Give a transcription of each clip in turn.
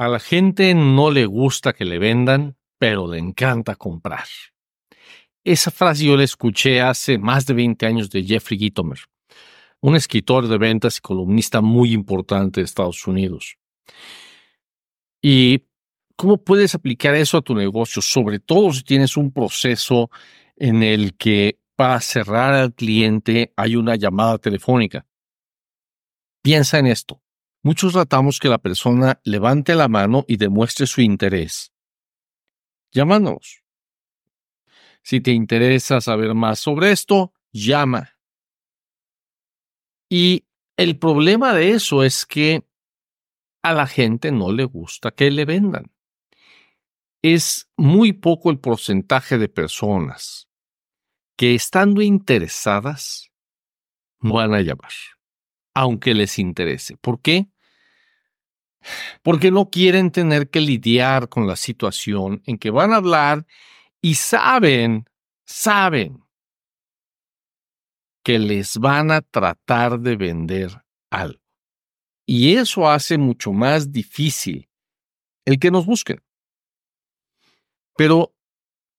A la gente no le gusta que le vendan, pero le encanta comprar. Esa frase yo la escuché hace más de 20 años de Jeffrey Gitomer, un escritor de ventas y columnista muy importante de Estados Unidos. ¿Y cómo puedes aplicar eso a tu negocio? Sobre todo si tienes un proceso en el que para cerrar al cliente hay una llamada telefónica. Piensa en esto. Muchos tratamos que la persona levante la mano y demuestre su interés. Llámanos. Si te interesa saber más sobre esto, llama. Y el problema de eso es que a la gente no le gusta que le vendan. Es muy poco el porcentaje de personas que estando interesadas van a llamar aunque les interese. ¿Por qué? Porque no quieren tener que lidiar con la situación en que van a hablar y saben, saben que les van a tratar de vender algo. Y eso hace mucho más difícil el que nos busquen. Pero,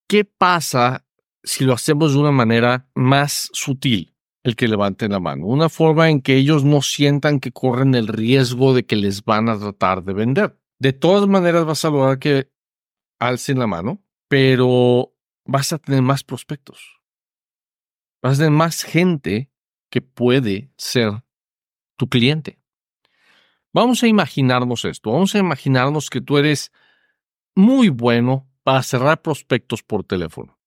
¿qué pasa si lo hacemos de una manera más sutil? El que levanten la mano. Una forma en que ellos no sientan que corren el riesgo de que les van a tratar de vender. De todas maneras vas a lograr que alcen la mano, pero vas a tener más prospectos. Vas a tener más gente que puede ser tu cliente. Vamos a imaginarnos esto. Vamos a imaginarnos que tú eres muy bueno para cerrar prospectos por teléfono.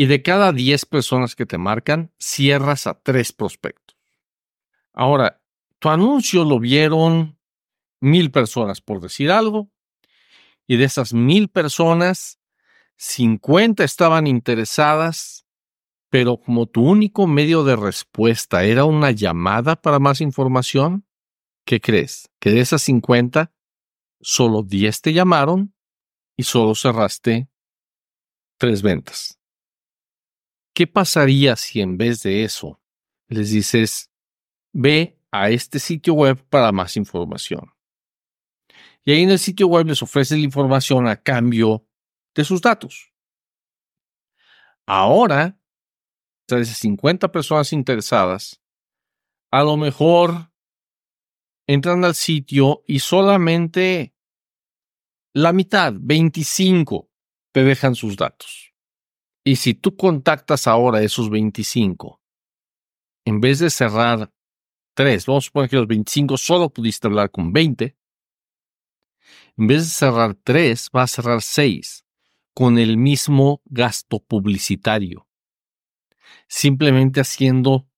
Y de cada 10 personas que te marcan, cierras a 3 prospectos. Ahora, tu anuncio lo vieron mil personas, por decir algo, y de esas mil personas, 50 estaban interesadas, pero como tu único medio de respuesta era una llamada para más información, ¿qué crees? Que de esas 50, solo 10 te llamaron y solo cerraste tres ventas. ¿Qué pasaría si en vez de eso les dices, ve a este sitio web para más información? Y ahí en el sitio web les ofreces la información a cambio de sus datos. Ahora, de esas 50 personas interesadas, a lo mejor entran al sitio y solamente la mitad, 25, te dejan sus datos. Y si tú contactas ahora esos 25, en vez de cerrar 3, vamos a suponer que los 25 solo pudiste hablar con 20, en vez de cerrar 3, vas a cerrar 6 con el mismo gasto publicitario. Simplemente haciendo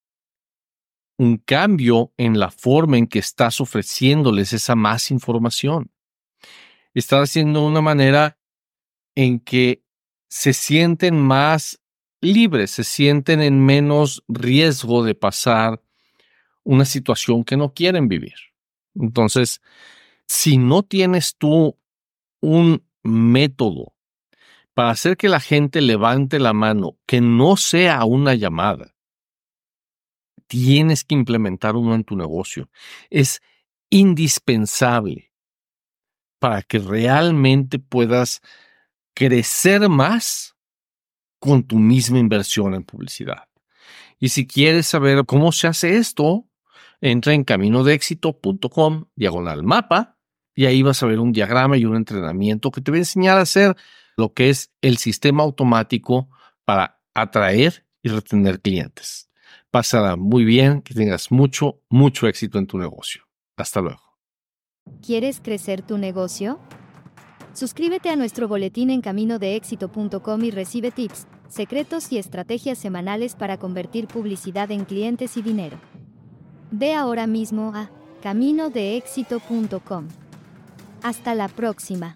un cambio en la forma en que estás ofreciéndoles esa más información. Estás haciendo una manera en que se sienten más libres, se sienten en menos riesgo de pasar una situación que no quieren vivir. Entonces, si no tienes tú un método para hacer que la gente levante la mano, que no sea una llamada, tienes que implementar uno en tu negocio. Es indispensable para que realmente puedas crecer más con tu misma inversión en publicidad. Y si quieres saber cómo se hace esto, entra en caminodeexito.com, diagonal mapa, y ahí vas a ver un diagrama y un entrenamiento que te va a enseñar a hacer lo que es el sistema automático para atraer y retener clientes. Pásala muy bien, que tengas mucho, mucho éxito en tu negocio. Hasta luego. ¿Quieres crecer tu negocio? Suscríbete a nuestro boletín en caminodeexito.com y recibe tips, secretos y estrategias semanales para convertir publicidad en clientes y dinero. Ve ahora mismo a caminodeexito.com. Hasta la próxima.